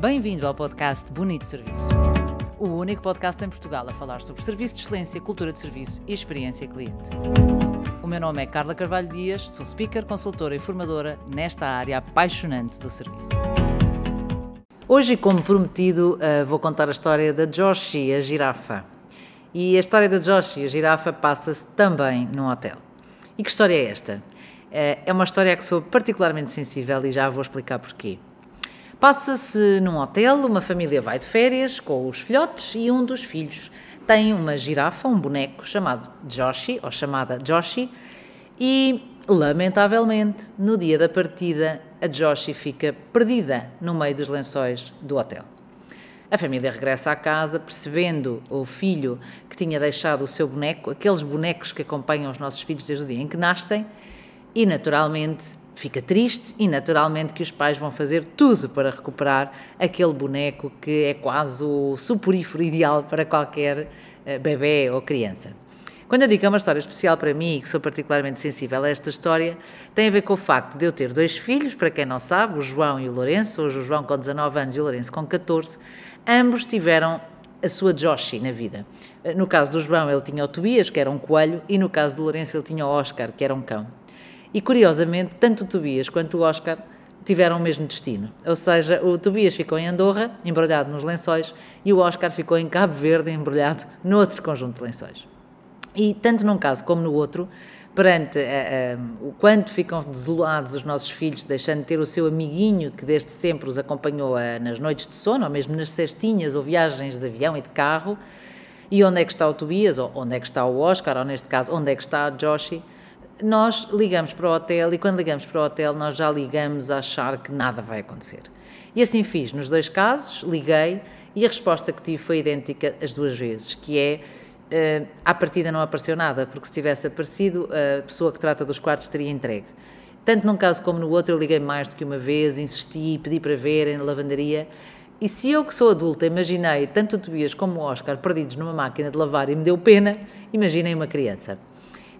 Bem-vindo ao podcast Bonito Serviço. O único podcast em Portugal a falar sobre serviço de excelência, cultura de serviço e experiência cliente. O meu nome é Carla Carvalho Dias, sou speaker, consultora e formadora nesta área apaixonante do serviço. Hoje, como prometido, eh, vou contar a história da Joshi, a girafa. E a história da Joshi, a girafa, passa-se também num hotel. E que história é esta? Eh, é uma história que sou particularmente sensível e já vou explicar porquê. Passa-se num hotel, uma família vai de férias com os filhotes e um dos filhos tem uma girafa, um boneco chamado Joshi, ou chamada Joshi, e lamentavelmente, no dia da partida, a Joshi fica perdida no meio dos lençóis do hotel. A família regressa à casa, percebendo o filho que tinha deixado o seu boneco, aqueles bonecos que acompanham os nossos filhos desde o dia em que nascem, e naturalmente fica triste e naturalmente que os pais vão fazer tudo para recuperar aquele boneco que é quase o suporífero ideal para qualquer eh, bebê ou criança. Quando eu digo que é uma história especial para mim e que sou particularmente sensível a esta história, tem a ver com o facto de eu ter dois filhos, para quem não sabe, o João e o Lourenço, hoje o João com 19 anos e o Lourenço com 14, ambos tiveram a sua Joshi na vida. Eh, no caso do João, ele tinha o Tobias, que era um coelho, e no caso do Lourenço, ele tinha o Oscar, que era um cão. E curiosamente, tanto o Tobias quanto o Oscar tiveram o mesmo destino. Ou seja, o Tobias ficou em Andorra, embrulhado nos lençóis, e o Oscar ficou em Cabo Verde, embrulhado noutro conjunto de lençóis. E tanto num caso como no outro, perante uh, o quanto ficam desolados os nossos filhos, deixando de ter o seu amiguinho que desde sempre os acompanhou uh, nas noites de sono, ou mesmo nas cestinhas ou viagens de avião e de carro, e onde é que está o Tobias, ou onde é que está o Oscar, ou neste caso, onde é que está a Joshi, nós ligamos para o hotel e quando ligamos para o hotel nós já ligamos a achar que nada vai acontecer. E assim fiz nos dois casos, liguei e a resposta que tive foi idêntica as duas vezes, que é uh, à partida não apareceu nada, porque se tivesse aparecido a pessoa que trata dos quartos teria entregue. Tanto num caso como no outro eu liguei mais do que uma vez, insisti, pedi para ver na lavandaria e se eu que sou adulta imaginei tanto o Tobias como o Oscar perdidos numa máquina de lavar e me deu pena, imaginem uma criança.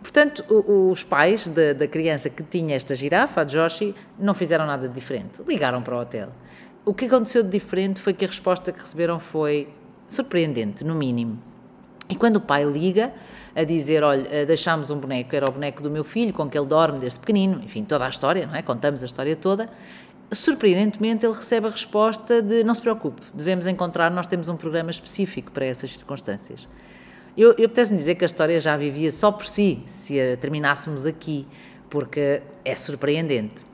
Portanto, os pais da, criança que tinha esta girafa, a Joshi, não fizeram nada de diferente. Ligaram para o hotel. O que aconteceu de diferente foi que a resposta que receberam foi surpreendente, no mínimo. E quando o pai liga a dizer, olha, eh, deixámos um boneco, era o boneco do meu filho, com que ele dorme desde pequenino, enfim, toda a história, não é? Contamos a história toda. Surpreendentemente, ele recebe a resposta de não se preocupe, devemos encontrar, nós temos um programa específico para essas circunstâncias. Eu, eu apetece-me dizer que a história já vivia só por si, se a terminássemos aqui, porque é surpreendente.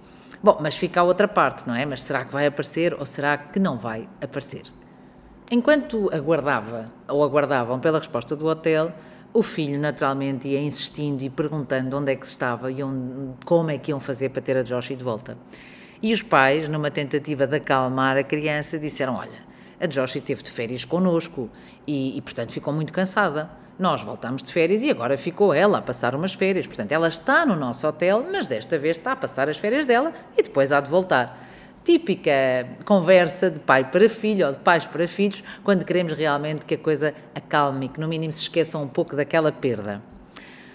Bom, mas fica a outra parte, não é? Mas será que vai aparecer ou será que não vai aparecer? Enquanto aguardava, ou aguardavam pela resposta do hotel, o filho naturalmente ia insistindo e perguntando onde é que estava e onde, como é que iam fazer para ter a Joshi de volta. E os pais, numa tentativa de acalmar a criança, disseram: Olha, a Joshi teve de férias connosco e, e, portanto, ficou muito cansada. Nós voltámos de férias e agora ficou ela a passar umas férias. Portanto, ela está no nosso hotel, mas desta vez está a passar as férias dela e depois há de voltar. Típica conversa de pai para filho ou de pais para filhos, quando queremos realmente que a coisa acalme que, no mínimo, se esqueçam um pouco daquela perda.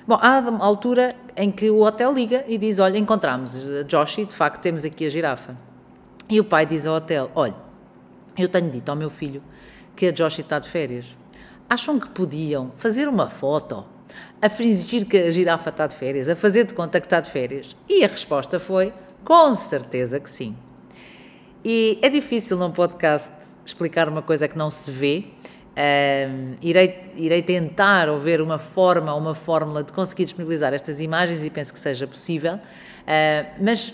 Bom, há uma altura em que o hotel liga e diz: Olha, encontramos a Joshi, de facto temos aqui a girafa. E o pai diz ao hotel: Olha, eu tenho dito ao meu filho que a Joshi está de férias. Acham que podiam fazer uma foto a fingir que a girafa está de férias, a fazer de conta que está de férias? E a resposta foi: com certeza que sim. E é difícil num podcast explicar uma coisa que não se vê. Um, irei, irei tentar ou ver uma forma uma fórmula de conseguir disponibilizar estas imagens e penso que seja possível. Uh, mas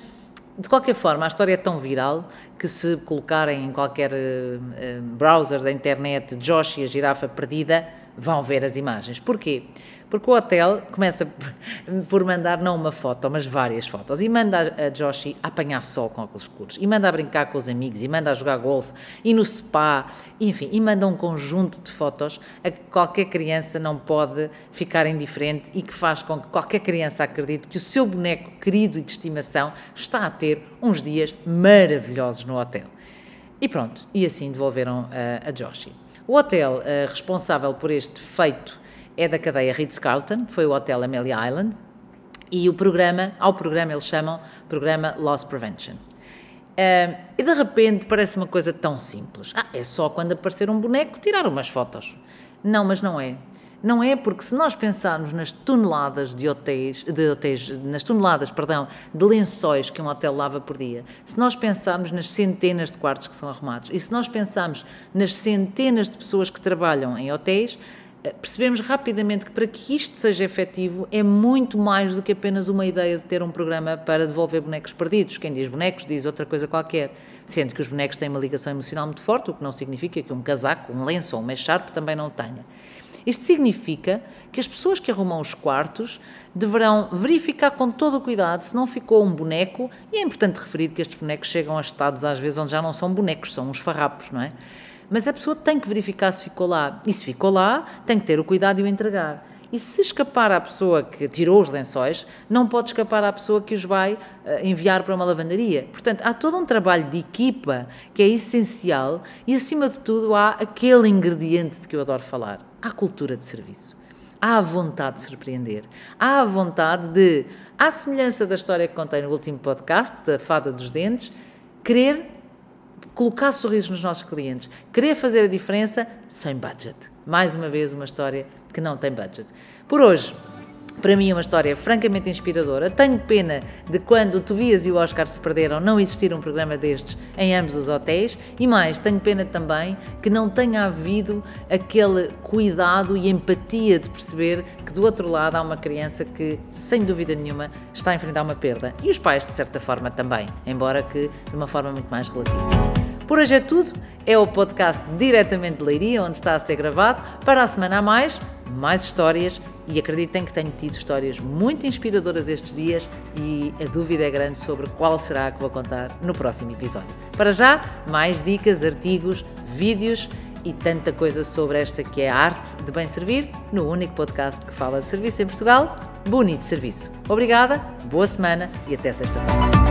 de qualquer forma, a história é tão viral que se colocarem em qualquer uh, browser da internet Josh e a girafa perdida, vão ver as imagens. Porquê? Porque o hotel começa por mandar não uma foto, mas várias fotos. E manda a Joshi a apanhar sol com óculos escuros. E manda a brincar com os amigos. E manda a jogar golfe. E no spa. Enfim, e manda um conjunto de fotos a que qualquer criança não pode ficar indiferente e que faz com que qualquer criança acredite que o seu boneco querido e de estimação está a ter uns dias maravilhosos no hotel. E pronto, e assim devolveram uh, a Joshi. O hotel uh, responsável por este feito é da cadeia Ritz-Carlton, foi o Hotel Amelia Island, e o programa, ao programa eles chamam Programa Loss Prevention. Uh, e de repente parece uma coisa tão simples. Ah, é só quando aparecer um boneco tirar umas fotos. Não, mas não é. Não é porque se nós pensarmos nas toneladas de hotéis, de hotéis, nas toneladas, perdão, de lençóis que um hotel lava por dia, se nós pensarmos nas centenas de quartos que são arrumados e se nós pensarmos nas centenas de pessoas que trabalham em hotéis, percebemos rapidamente que para que isto seja efetivo é muito mais do que apenas uma ideia de ter um programa para devolver bonecos perdidos. Quem diz bonecos diz outra coisa qualquer, sendo que os bonecos têm uma ligação emocional muito forte, o que não significa que um casaco, um lenço ou um mecharpe também não tenha. Isto significa que as pessoas que arrumam os quartos deverão verificar com todo o cuidado se não ficou um boneco, e é importante referir que estes bonecos chegam a estados às vezes onde já não são bonecos, são uns farrapos, não é? Mas a pessoa tem que verificar se ficou lá. E se ficou lá, tem que ter o cuidado de o entregar. E se escapar à pessoa que tirou os lençóis, não pode escapar à pessoa que os vai uh, enviar para uma lavandaria. Portanto, há todo um trabalho de equipa que é essencial e, acima de tudo, há aquele ingrediente de que eu adoro falar: há cultura de serviço. Há a vontade de surpreender. Há a vontade de, à semelhança da história que contei no último podcast, da Fada dos Dentes, querer colocar sorrisos nos nossos clientes, querer fazer a diferença sem budget. Mais uma vez, uma história que não tem budget. Por hoje, para mim é uma história francamente inspiradora. Tenho pena de quando o Tobias e o Oscar se perderam não existir um programa destes em ambos os hotéis e mais, tenho pena também que não tenha havido aquele cuidado e empatia de perceber que do outro lado há uma criança que, sem dúvida nenhuma, está a enfrentar uma perda. E os pais, de certa forma, também, embora que de uma forma muito mais relativa. Por hoje é tudo. É o podcast diretamente de Leiria, onde está a ser gravado. Para a semana a mais, mais histórias. E acreditem que tenho tido histórias muito inspiradoras estes dias e a dúvida é grande sobre qual será a que vou contar no próximo episódio. Para já, mais dicas, artigos, vídeos e tanta coisa sobre esta que é a arte de bem servir no único podcast que fala de serviço em Portugal, Bonito Serviço. Obrigada, boa semana e até sexta-feira.